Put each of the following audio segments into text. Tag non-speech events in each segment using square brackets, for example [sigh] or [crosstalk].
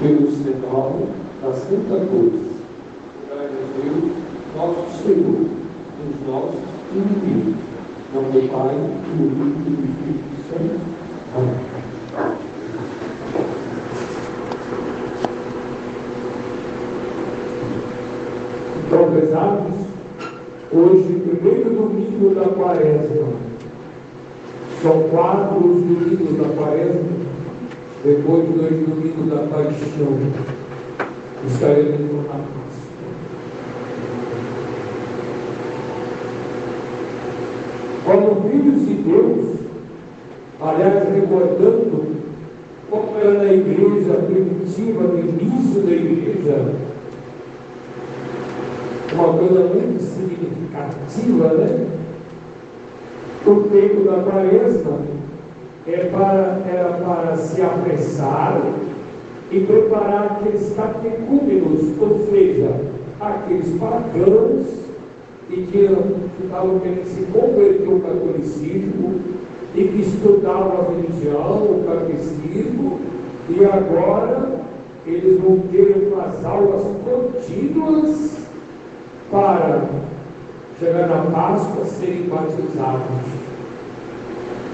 pelo sinal da Santa Cruz. Deus, nosso Senhor, os nossos inimigos. Não do Pai, do Filho e do Espírito Santo. Amém. Então, pesados, hoje, primeiro domingo da quaresma. São quatro os domingos da quaresma depois de dois domingos da paixão, estaremos na Páscoa. Como filhos de Deus, aliás, recordando como era na igreja primitiva, no início da igreja, uma coisa muito significativa, né? O tempo da quaresma é para, era para se apressar e preparar aqueles catecúmenos, ou seja, aqueles pagãos e que estavam querendo se converter ao catolicismo e que estudavam a religião, o catecismo, e agora eles vão ter umas aulas contínuas para chegar na Páscoa serem batizados.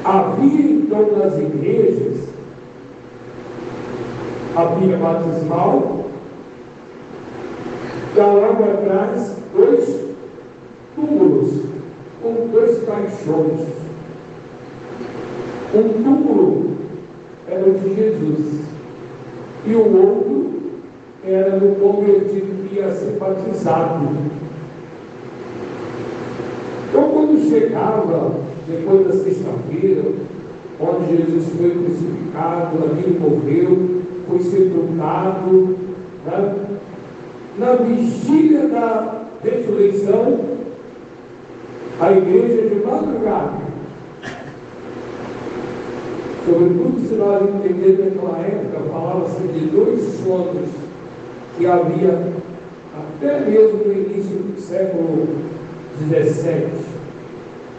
Havia então nas igrejas a pia batismal, e logo atrás dois túmulos com dois caixões. Um túmulo era o de Jesus e o outro era do convertido que ia ser batizado. Então, quando chegava depois da sexta-feira, onde Jesus foi crucificado, ali morreu, foi sepultado, né? na vigília da ressurreição, a igreja de madrugada, sobretudo se nós entendermos naquela época, falava-se de dois sonos que havia até mesmo no início do século XVII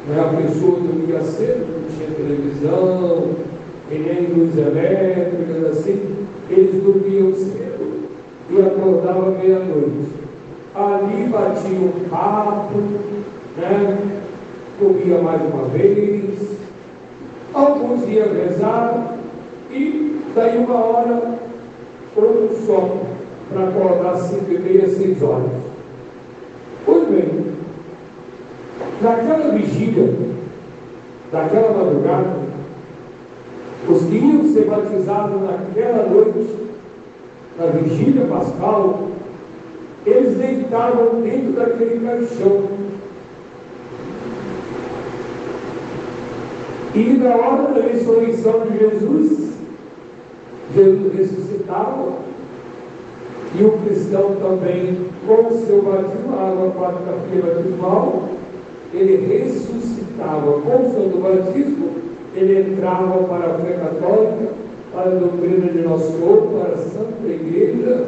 né? A pessoa dormia cedo, não tinha televisão, e nem luz elétrica, assim. Eles dormiam cedo e acordavam meia-noite. Ali batiam um papo, né? comia mais uma vez, alguns iam rezar e daí uma hora outro sono para acordar cinco e meia, seis horas. Pois bem, Naquela vigília, daquela madrugada, os que iam ser batizados naquela noite, na vigília pascal, eles deitavam dentro daquele caixão. E na hora da ressurreição de Jesus, Jesus ressuscitava, e o cristão também, com o seu batismo, a água quarta-feira batismal, ele ressuscitava com santo batismo, ele entrava para a fé católica, para a doutrina de nosso corpo, para a Santa Igreja,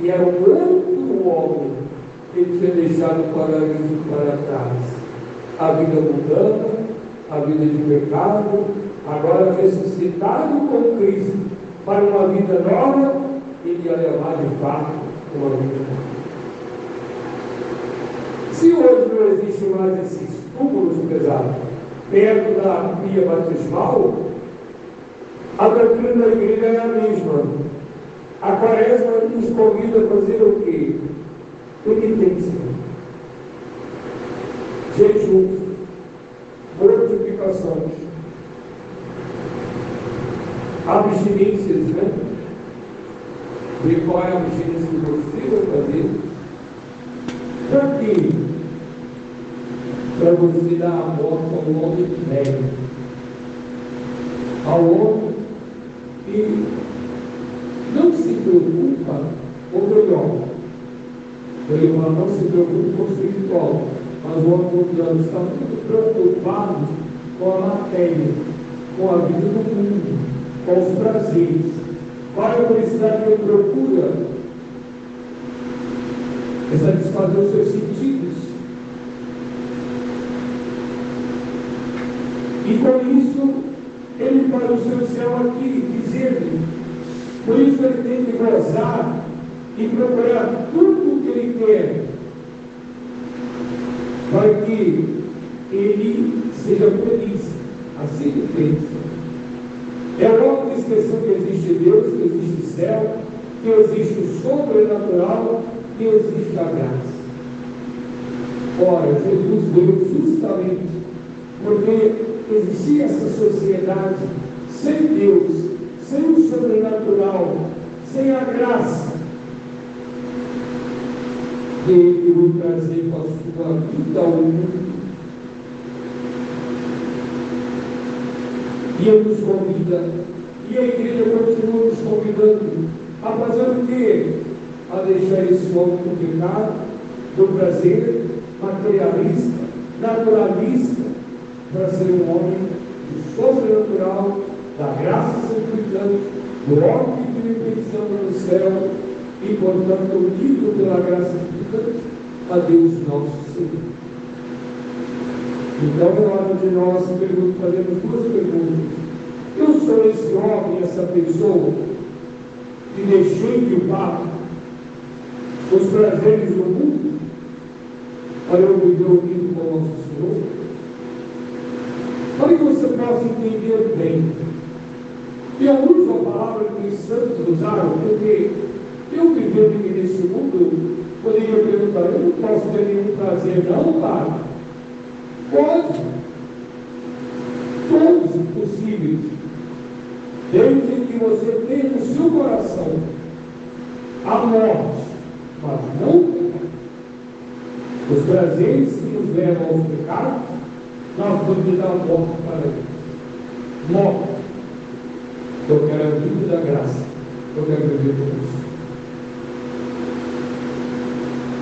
e era um outro homem que ele tinha deixado o paraíso para trás. A vida mundana, a vida de pecado, agora ressuscitado com Cristo para uma vida nova, ele ia levar de fato uma vida nova. Se hoje existe mais esses túmulos pesados perto da pia batismal, a doutrina da igreja é a mesma. A quaresma nos convida a fazer o quê? Penitência, jejum, mortificações, abstinências, né? E qual é a abstinência que você vai fazer? Para quê? para você dar a volta ao homem velho, ao homem que não se preocupa, ou melhor, ele fala, não se preocupa com o espiritual, mas o homem mundial está muito preocupado com a matéria, com a vida do mundo, com os prazeres. Qual é a felicidade que ele procura? É satisfazer os seus sentidos. E com isso, ele para o seu céu aqui, dizer-lhe Por isso ele tem que gozar e procurar tudo o que ele quer para que ele seja feliz. Assim ele fez. É logo que esqueceu que existe Deus, que existe céu, que existe o sobrenatural, que existe a graça. Ora, Jesus veio justamente porque existia essa sociedade sem Deus, sem o sobrenatural, sem a graça. Que ele veio trazer para a vida ao mundo. Ele nos convida, e a igreja continua nos convidando a fazer o quê? A deixar esse homem do pecado, do prazer, materialista, naturalista, para ser um homem do sobrenatural, da graça santificante, do órgão de repetição no céu e, portanto, unido pela graça santificante a Deus nosso Senhor. Então, é hora de nós fazermos duas perguntas. Eu sou esse homem, essa pessoa, que deixei de papo os prazeres do mundo para eu viver unido com o nosso Senhor? Para que você possa entender bem. E eu uso a palavra que os santos usaram, porque eu vivendo nesse mundo, poderia perguntar, eu não posso ter nenhum prazer, não, Pai. Pode. Todos possíveis. Desde que você tenha no seu coração a morte, mas não os prazeres que nos levam ao pecado, nós vamos dar morte para ele. Morte. Eu quero a vida da graça. Eu quero viver com isso.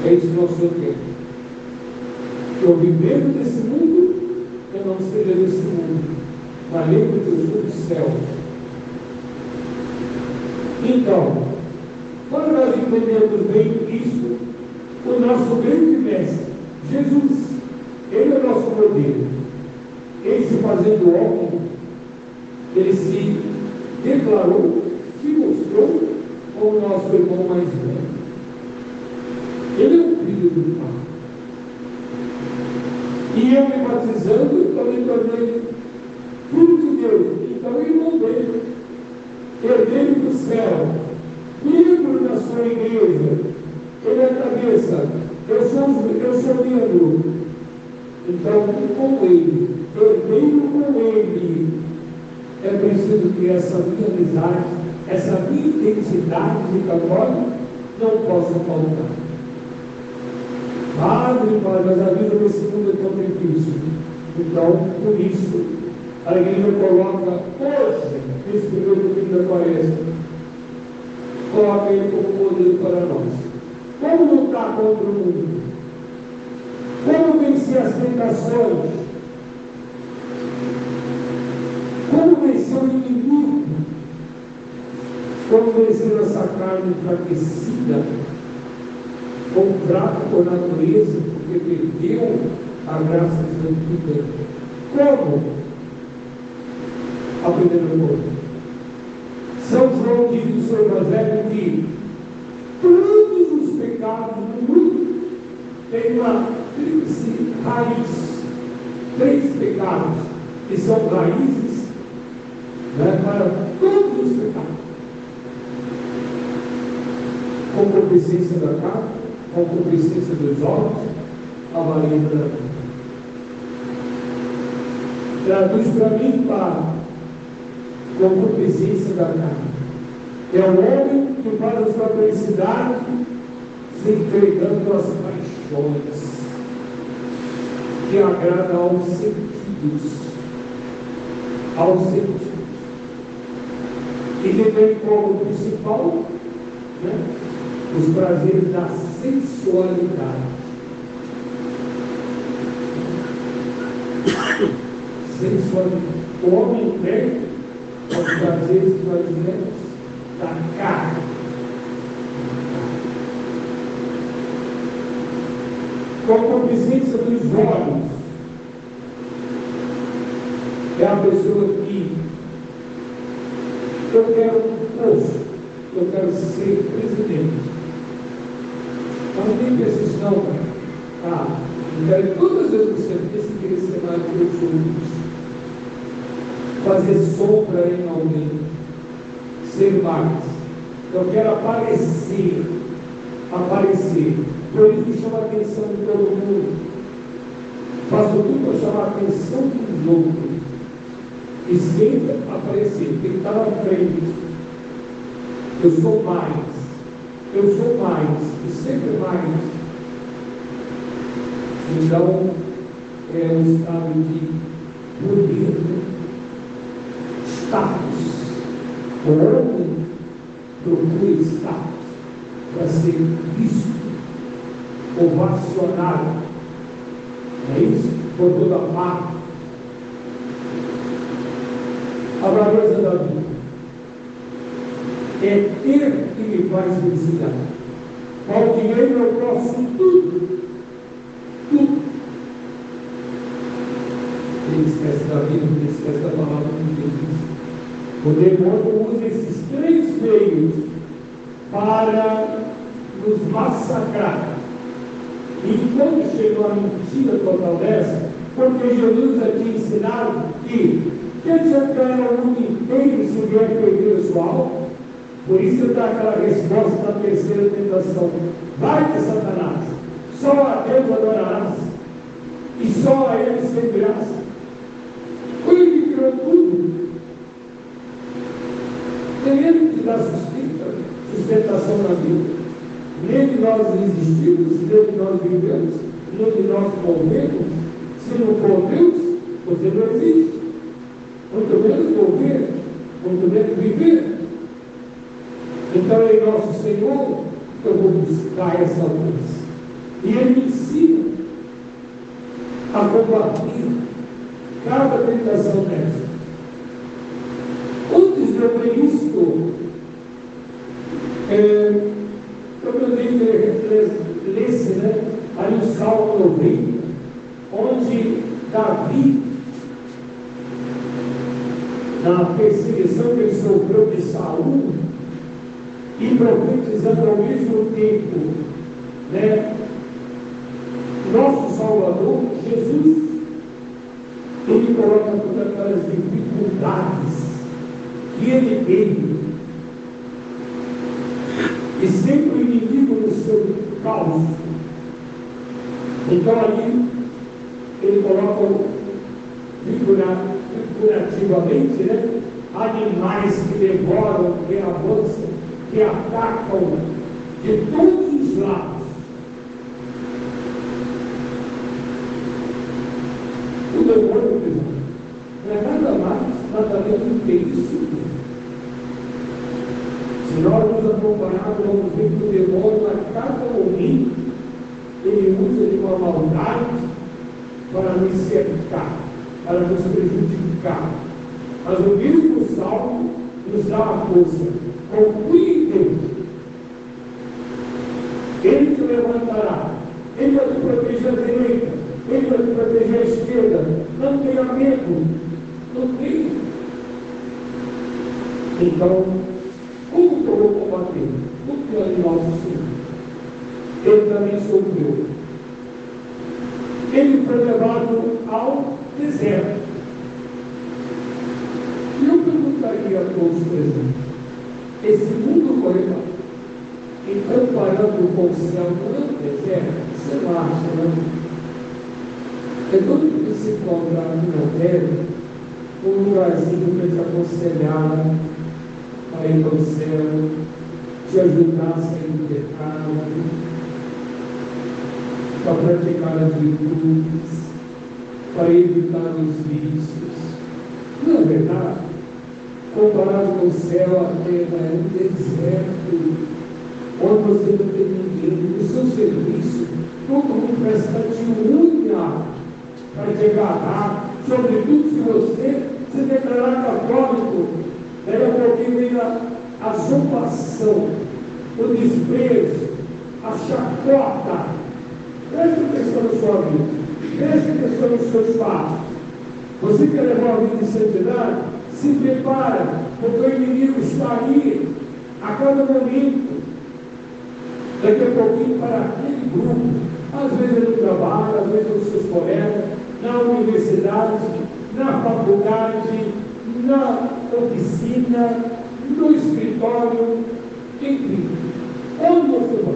É isso que nós queremos. Que eu vivendo desse mundo, eu não seja desse mundo. Mas lembre que eu sou do céu. Então, quando nós entendemos bem isso, o nosso grande mestre, Jesus, ele é o nosso modelo. Ele se fazendo homem, ele se declarou, se mostrou como nosso irmão mais velho. Ele é o filho do Pai. E eu me batizando, então me tornei filho de Deus. Então, irmão dele, herdeiro do céu, membro da sua igreja, ele é a cabeça, eu sou, eu sou membro. Então, com ele, herdeiro com ele, é preciso que essa minha amizade, essa minha identidade de católico não possa faltar. Padre, padre, mas a vida nesse mundo é tão difícil. Então, por isso, a igreja coloca hoje, nesse primeiro domingo da quaresma, coloca ele como modelo para nós. Como lutar contra o mundo? Como vencer as tentações? Como vencer o inimigo? Como vencer essa carne enfraquecida? Ou fraca por natureza, porque perdeu a graça de vida? Como? A primeira coisa. São João diz no seu Evangelho que pecados do mundo tem uma tríplice raiz, três pecados, que são raízes né, para todos os pecados. Concupiscência da carne, concupiscência dos olhos, avareza da vida. Traduz para mim para concupiscência da carne. É o homem que para a sua felicidade se entregando às paixões que agradam aos sentidos, aos sentidos. E que tem como principal né, os prazeres da sensualidade. [coughs] Sensualidade. O homem tem os prazeres nós dizemos da carne com a concupiscência dos olhos. É a pessoa que eu quero um poço, eu quero ser presidente. Mas isso não, pai. Ah, eu quero todas as vezes que você querer ser mais que eu sou Fazer sombra em alguém. Ser mais. Eu quero aparecer. Aparecer. Por isso que chama a atenção de todo mundo. Faço tudo para chamar a atenção dos outros. E sempre aparecer. Tem que estar na frente. Eu sou mais. Eu sou mais. E sempre mais. Então, é um estado de poder, status. O homem procura status para ser visto, ovacionado. É isso? Por toda parte. A braveza da vida é ter que me faz felicidade. Com o dinheiro eu posso tudo. Tudo. Ele esquece da vida, ele esquece da palavra de Deus. O demônio usa esses três meios para nos massacrar. E quando chegou a mentira total dessa, porque Jesus já tinha ensinado que quem adianta ganhar o mundo inteiro se vier perder a sua alma? Por isso dá aquela resposta da terceira tentação. Vai-te, Satanás, só a Deus adorarás, e só a Ele servirás. Foi Ele que criou tudo. Tem Ele que dá na vida. Nele nós existimos, nele nós vivemos, nele nós movemos. Se não for Deus, você não existe. Muito menos mover, muito menos viver. Então, em nosso Senhor, eu vou buscar essa luz. E Ele me ensina a combater cada tentação dessa. Antes de eu ver isto, é, eu que lesse né, ali o Salmo 90, onde Davi, na perseguição que ele sofreu de Saúl, e profetizando ao mesmo tempo, né? Nosso Salvador, Jesus, ele coloca todas aquelas dificuldades que ele teve. E sempre o inimigo no seu caos. Então ali ele coloca figurativamente, né? Animais que devoram, que avançam que atacam de todos os lados. O demônio, não é nada mais, nada menos do que isso. Se nós nos acompanharmos, vamos ver que o demônio, a cada momento, ele usa de uma maldade para nos cercar, para nos prejudicar. Mas o mesmo salmo nos dá a força. Confie Deus. Ele te levantará. Ele vai te proteger à direita. Ele vai te proteger à esquerda. Não tenha medo. Não tenha. Então, como que eu vou combater? O plano nosso Senhor. Ele também sofreu. Ele foi levado ao deserto. E eu perguntaria a todos presentes esse mundo coreano, e comparando com o céu, não é um deserto, você não acha, não? É tudo que se encontrar aqui na terra, um lugarzinho para te aconselhar a ir para o céu, te ajudar a sair do pecado, para praticar as virtudes, para evitar os vícios. Não é verdade? comparado com o céu, a terra é um deserto, onde você não tem ninguém. O seu serviço, todo mundo parece estar unha para te agarrar, sobretudo se você se declarar católico, daí a pouquinho vem a, a zombação, o desprezo, a chacota. Preste atenção na sua vida, preste atenção nos seus passos. Você quer levar a vida de santidade? se prepara, porque o inimigo está ali a cada momento. Daqui a pouquinho para aquele grupo, às vezes no trabalho, às vezes com seus colegas, na universidade, na faculdade, na oficina, no escritório, enfim, onde você vai.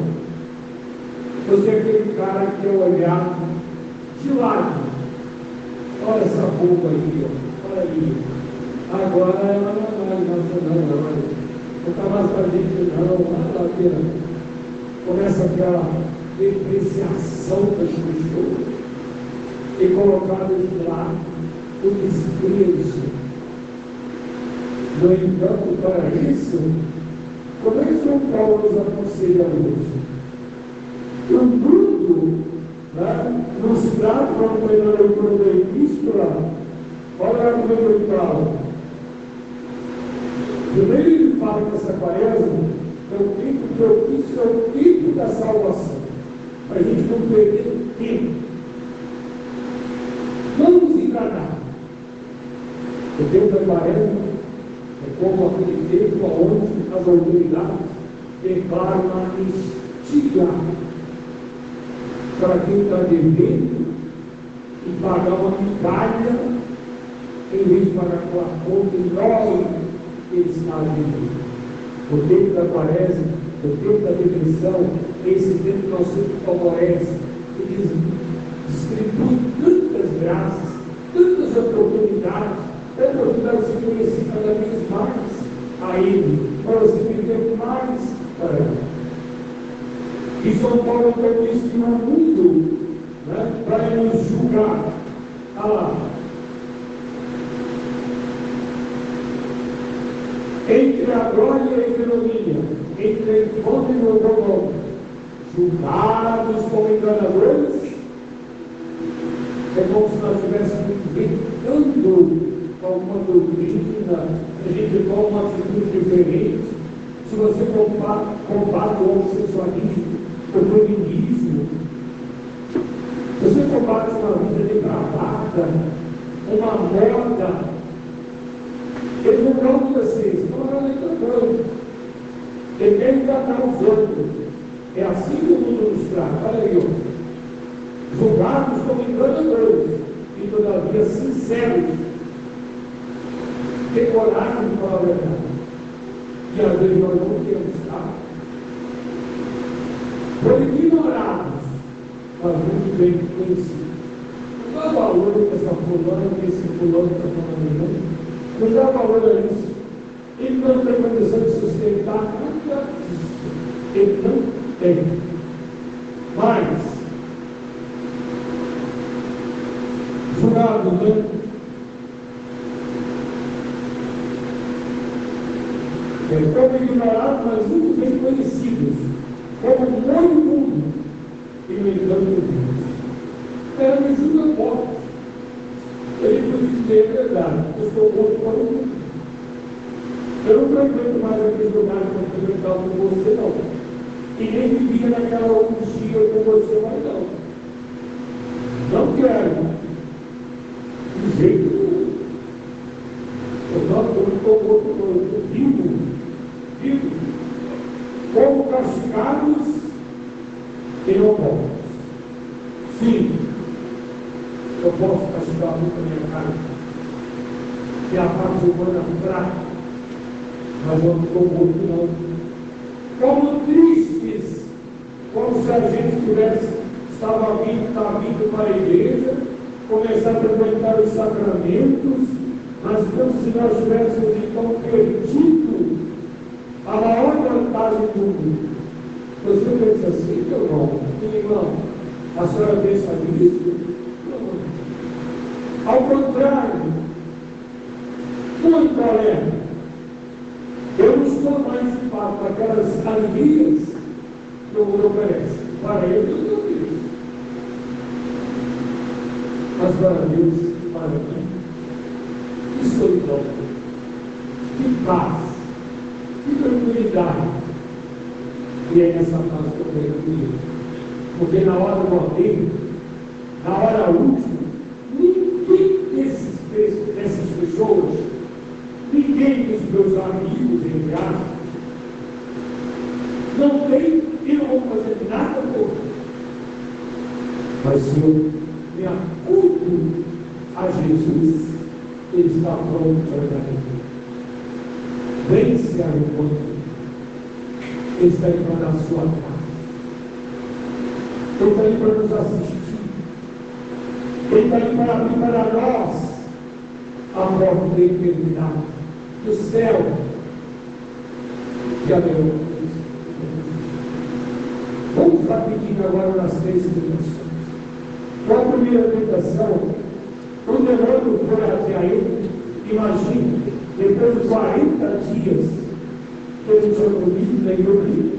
Você é aquele cara que é olhado de lado. Olha essa roupa aí, ó. olha aí. Agora ela não é está mais para a gente, não. Olha lá, pera. Começa aquela depreciação das pessoas e colocadas de lado o desprezo. No entanto, para isso, como é que São Paulo nos aconselha hoje? o mundo né, nos traz para da epístola, olha como ele fala. Primeiro ele fala que essa quaresma é o tempo propício, é o tempo da salvação. Para a gente não perder tempo. Não nos enganar. O tempo da quaresma é como aquele tempo onde as autoridades a anistia para quem está devendo e pagar uma migalha em vez de pagar com a conta enorme que ele está devendo. O tempo da quaresma, o tempo da depressão, esse tempo que nós sempre favorece, ele distribui tantas graças, tantas oportunidades, oportunidades de conhecer cada vez mais a Ele, para você viver mais para Ele. E São Paulo isso no mundo né, para nos julgar. Ah lá. Entre a glória e a economia, entre a encontro e o bom julgados como enganadores, é como se nós estivéssemos inventando alguma doutrina, a gente toma uma atitude diferente. Se você combate o homossexualismo, o feminismo. Você combate uma vida depravada, uma moda. Ele não causa vocês, não é enganoso. Ele quer enganar os outros. É assim que o mundo nos trata. Olha aí, ó. Julgados como enganadores e todavia sinceros. Tem coragem de falar a verdade. E às vezes nós não temos, tá? foram ignorados, mas muito bem conhecidos. Não dá valor para essa fulana, que esse fulano está falando, não. Não dá valor a isso. Ele não tem condição de sustentar nada disso. Ele não tem. Mas, jurado, né? É, como ignorados, mas muito bem conhecidos como muito mundo, e no entanto Deus. Era me julga forte. Ele podia dizer a verdade, eu sou morto para o mundo. Eu não frequento mais aqueles lugares que eu frequentava com você, não. E nem vivia naquela orgia com você mais, não. Não quero. De jeito nenhum. Eu não estou morto, estou vivo. Vivo como castigados e não mortos. Sim, eu posso castigar muito a minha carne, que é a parte humana fraca, mas não estou morto não. Como tristes, como se a gente tivesse, estava vindo, está vindo para a igreja, começar a frequentar os sacramentos, mas como se nós tivéssemos então perdido a maior vantagem do mundo. Você pensa assim, meu irmão, a senhora pensa nisso? Ao contrário, muito além. Eu não estou mais de fato aquelas alegrias que o mundo oferece. Para ele, eu não isso. Mas para Deus, para mim, que solidão, que paz que tranquilidade. E é nessa fase que eu venho comigo. Porque na hora do ordeio, na hora última, ninguém desses, dos meus amigos, entre aspas, não tem e não vou fazer nada por Mas se eu me acudo a Jesus, Ele está pronto para dar Vence a encontro. Ele está aí para dar sua casa. Ele está aí para nos assistir. Ele está aí para para nós a porta da do céu, que abriu. Vamos rapidinho agora nas três tentações. Qual a primeira tentação? O demônio foi até ele, imagine, depois de 40 dias, ele tinha comido nem dormido,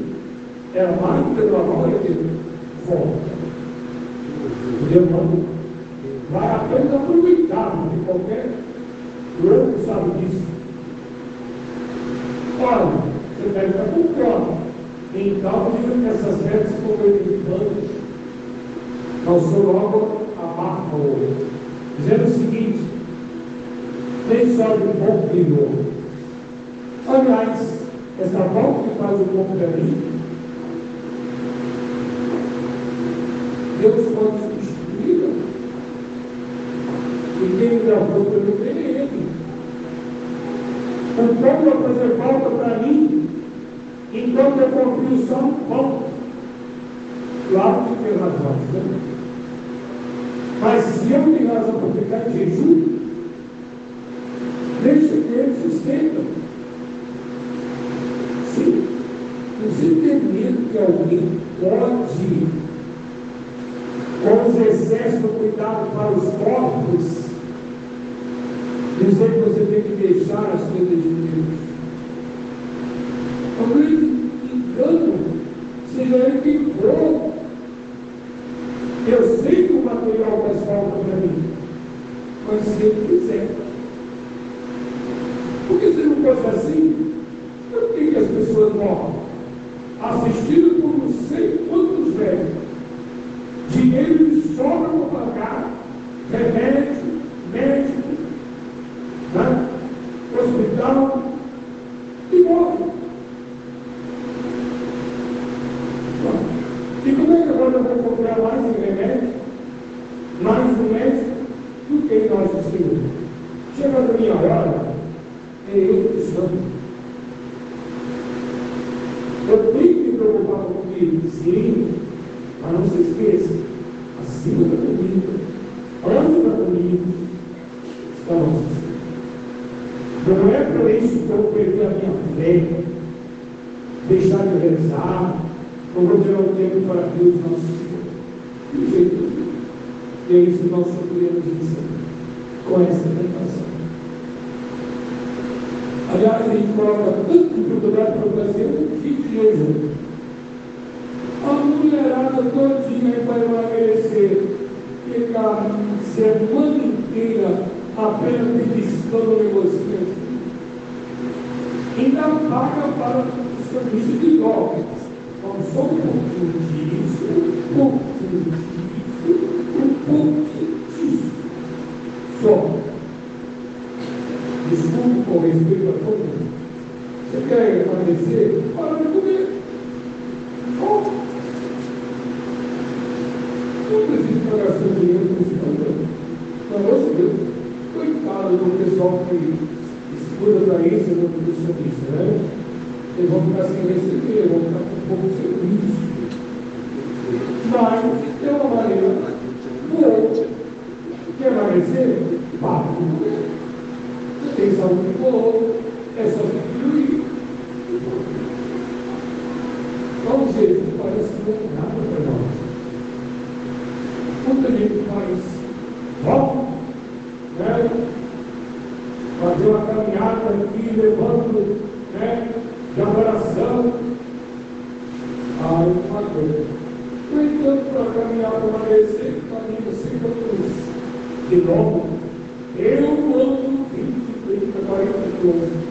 era mais pela hora dele, volta. O demônio vai apenas aproveitar de qualquer louco sabe disso. Olha, você estar com fome. Então, dizem que essas metas foram edificantes. Senhor logo amarra o olho. Dizendo o seguinte: nem só de bom criou. Aliás, essa volta que faz o bom para mim, Deus pode substituí-la. E quem me gravou pelo bem é Ele. O pão vai fazer falta para mim enquanto eu confio só no pão. Claro que tem razão. Né? Mas se eu tenho razão para ficar em jejum, deixa que ele sustenta. Sim, os entendidos que alguém pode, com os excessos do cuidado para os corpos, dizer que você tem que deixar as coisas de Deus. O grande engano, seja ele quem for, eu sei que o material faz falta para mim, se ele quiser. Porque se não fosse assim, por que, que as pessoas morrem? Assistindo por não sei quantos velhos. Dinheiro de sobra para pagar, remédio, médico, né? hospital, e morre. E como é que agora eu vou comprar mais um remédio, mais um médico, do que nós do Senhor? Chega a minha hora, é eu que sou. Eu tenho que me preocupar comigo, sim, mas não se esqueça, acima da comida, antes da comida, estamos. Não é para isso que eu perder a minha fé, deixar de rezar, ou vou tirar o tempo para Deus nosso Senhor. De jeito nenhum. E isso que nós sofremos com essa tentação. Aliás, a gente coloca tanto dificuldade para fazer um kit de jejum. A mulherada todinha vai emagrecer, fica a semana inteira apenas beliscando o negocinho. Ainda paga para o serviço de drogas. Então, só um pouquinho disso, um pouquinho disso, um pouquinho disso. Só. Desculpe com respeito a todo mundo. Você quer emagrecer? Para de comer. Só. Não precisa pagar seu dinheiro com esse problema. Pelo amor de Deus. Coitado do pessoal que estuda para isso, no nutricionista, né? Eles vão ficar sem receber, vão ficar com um pouco de serviço. Mas, tem uma maneira boa. Quer emagrecer? Vá comer. Você tem saúde boa, é só diminuir. Vamos ver, parece que não é nada para nós. Muita gente faz, vamos, né? Fazer uma caminhada aqui, levando, né? De adoração. Ah, eu não aguento. No entanto, para caminhar para emagrecer, caminho sempre outros. De novo, eu ando 20, 30, 40 quilômetros.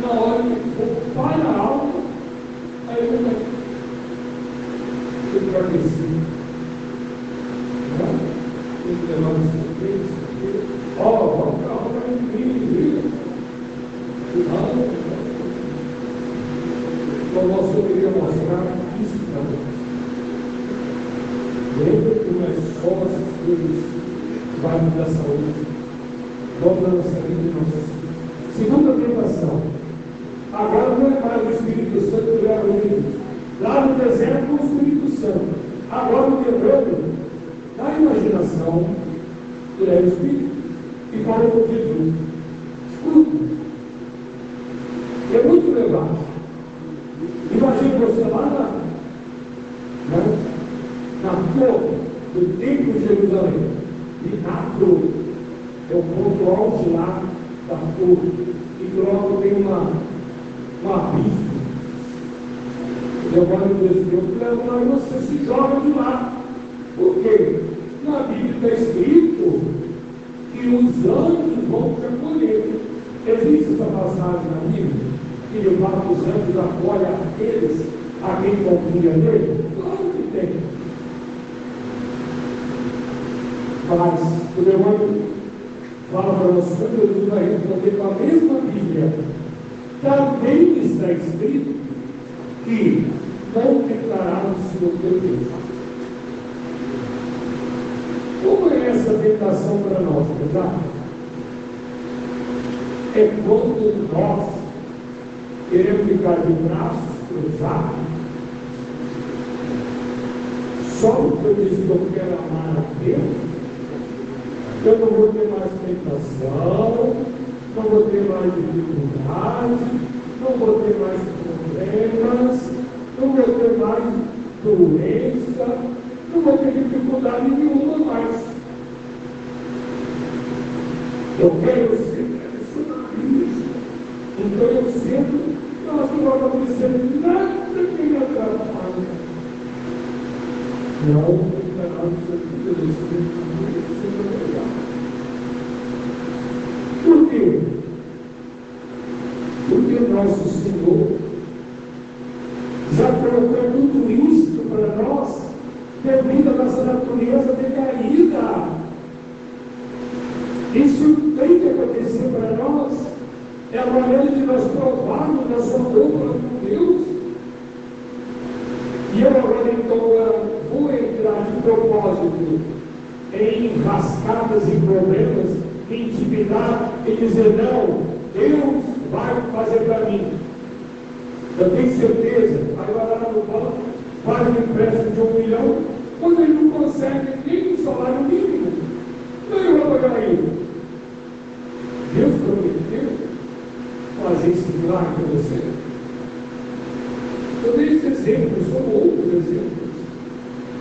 Na hora que for para a alta, aí eu não enfraqueci. Tem que levar os três, ó, vamos para a alta, vai incrível, Cuidado. Então, nós poderíamos cristão. Lembra que não é só as coisas que vai da saúde, dobra a nossa vida e nossos filhos. Segunda tentação. Agora não é mais o Espírito Santo que leva o Lá no deserto, o Espírito Santo. Agora o demônio, na imaginação, ele é o Espírito. E fala com Jesus. Escuta. É muito legal. Imagina você lá na, né, na torre do templo de Jerusalém. E na torre. É o ponto alto lá da torre. E logo tem uma, uma abismo. Demônio desse Deus leva lá e você se joga de lá. Por quê? Na Bíblia está escrito que os anjos vão te acolher. Existe essa passagem na Bíblia? Que ele fala que os anjos acolhem aqueles a quem confia nele? Claro que tem. Mas o demônio fala para nós quando Jesus vai responder com a mesma Bíblia. Também está escrito que não declararam teu Deus. Como é essa tentação para nós, verdade? É quando nós queremos ficar de braços cruzados, só porque eu disse que eu quero amar a Deus, eu não vou ter mais tentação, não vou ter mais dificuldade, não vou ter mais problemas, não vou ter mais doença, não vou ter dificuldade nenhuma mais. Eu quero ser personalista. Então eu sinto que nós não vai acontecer nada que me atrapalhe. Não, não, Por quê? Porque nosso Senhor já colocou tudo isso para nós à nossa natureza decaída. Isso tem que acontecer para nós. É a maneira de nós provarmos nosso amor para Deus. E eu agora então vou entrar de propósito em rascadas e problemas, em intimidade e dizer, não, Deus vai fazer para mim. Eu tenho certeza, vai lá no banco, faz um empréstimo de um milhão, quando ele não consegue nem um salário mínimo, não eu vou pagar ele. Deus prometeu fazer esse milagre para você. Eu dei esse exemplo, são outros exemplos,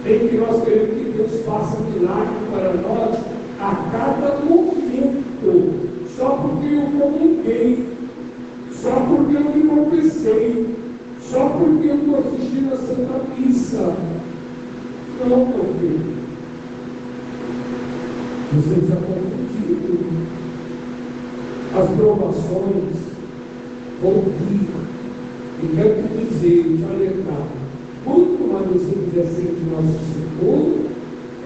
em que nós queremos que Deus faça um milagre para nós a cada momento, só porque eu comunguei só porque eu me confessei, só porque eu estou assistindo a Santa Missa. Não, meu filho. Você está confundido. As provações vão vir. E quero te dizer, te alertar. Quanto mais você quiser ser de nosso Senhor,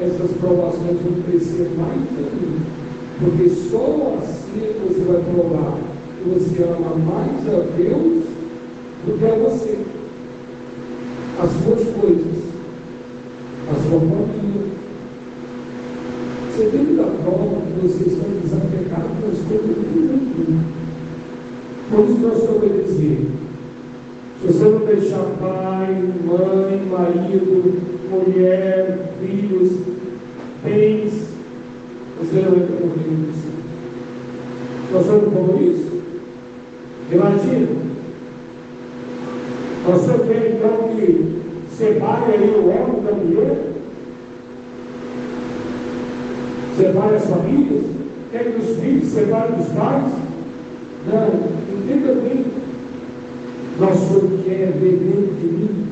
essas provações vão crescer mais ainda. Porque só assim você vai provar você ama mais a Deus do que a você. As suas coisas, a sua família. Você tem que dar prova que vocês estão desapegados das coisas do mundo. Por isso nós obedecer. Se você não deixar pai, mãe, marido, mulher, filhos, bens, você não entra no reino do Senhor. Nós somos como isso? Imagina. Você quer então que separe aí o homem da mulher? Separe as famílias? Quer que os filhos separem dos pais? Não, entenda bem. Nosso quer ver dentro de mim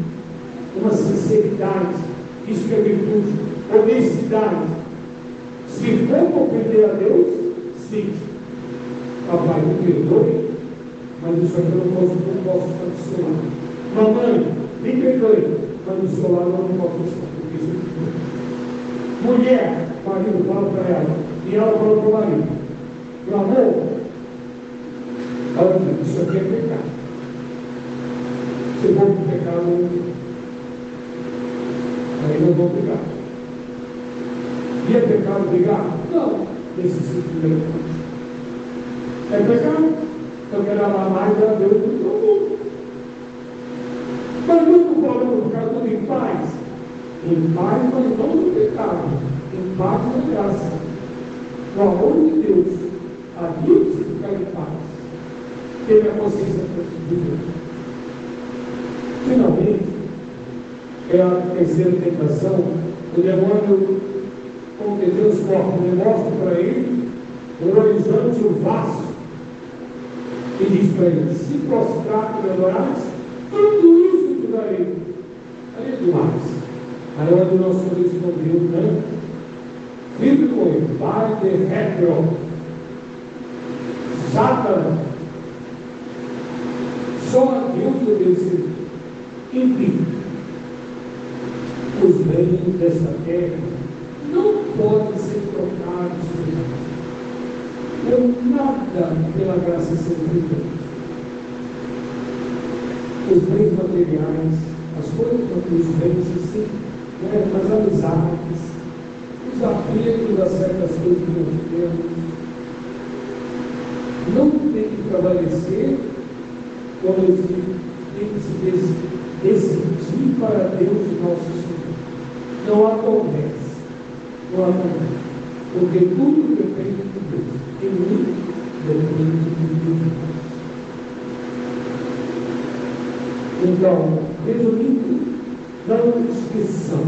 uma sinceridade, isso que é virtude, honestidade. Se for ofender a Deus, sim. Papai, me perdoe, mas isso aqui eu não posso, não posso estar do seu lado. Mamãe, me perdoe, mas do seu lado eu não posso estar, porque isso é Mulher, marido, fala para ela, e ela fala para o marido, meu amor, olha, isso aqui é pecado. Se for um pecado, É pecado. Eu quero amar mais a Deus do que o mundo. Mas nunca podemos ficar tudo em paz. Em paz, mas não no pecado. Em paz na graça. No amor de Deus. Ali você ficar em paz. Ter a consciência tranquila. Finalmente, é a terceira tentação. O demônio, como que Deus mostra para ele o horizonte, o vasto e diz para ele: se prostrar e adorares, tudo isso te darei. Aí é demais. Aí onde o nosso Deus respondeu, né? Vive com ele, vai de retro. Satanás. Só a Deus deve ser impedido. Os terra não podem ser trocados por nada pela graça servida. Os bens materiais, as coisas, os bens assim, né, as amizades, os apegos a certas coisas que nós temos, não tem que prevalecer quando eu digo, tem que se decidir para Deus nosso Senhor. Não conversa, não conversa, porque tudo depende de Deus. Em mim depende de Deus. Então, resumindo, não esqueçam,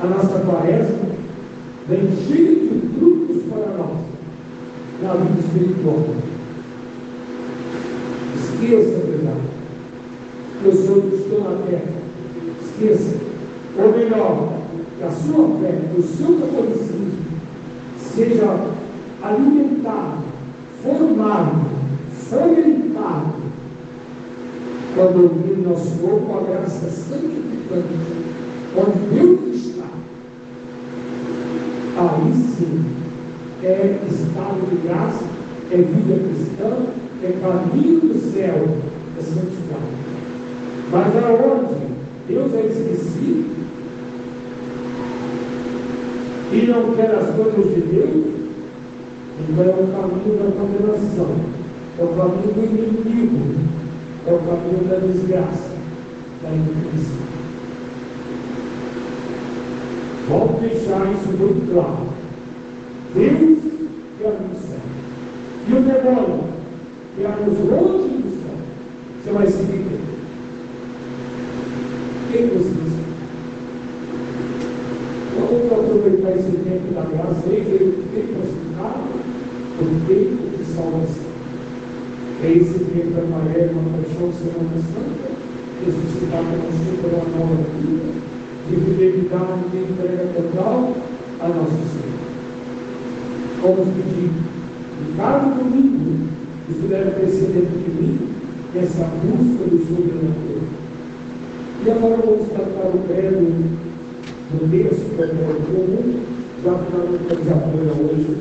a nossa quaresma vem cheia de frutos para nós na vida espiritual. Esqueça, verdade. Eu sou estou na terra. Esqueça. Ou melhor, que a sua fé, o seu catolicismo, seja alimentado, formado, fomentado, quando ouvir nosso corpo a graça santificante, onde Deus está. Aí sim é estado de graça, é vida cristã, é caminho do céu, é santidade. Mas aonde Deus é esquecido e não quer as coisas de Deus, então é o caminho da condenação, é o caminho do inimigo, é o caminho da desgraça, da injustiça. Vamos deixar isso muito claro. Deus quer nos céu. E o demônio quer nos longe do céu. Você vai seguir quem? Quem você diz? Vamos aproveitar esse tempo da graça aí, que ele tem possibilidade, o tempo de salvação. É esse tempo da maré, uma paixão Semana Santa, ressuscitar para você por uma nova vida, de fidelidade e entrega total a nosso Senhor. Vamos pedir, e cada domingo, isso deve crescer dentro de mim, essa busca do sobrenatural. E agora vamos tratar o pé do, do texto, que é comum, já finalizamos a hoje,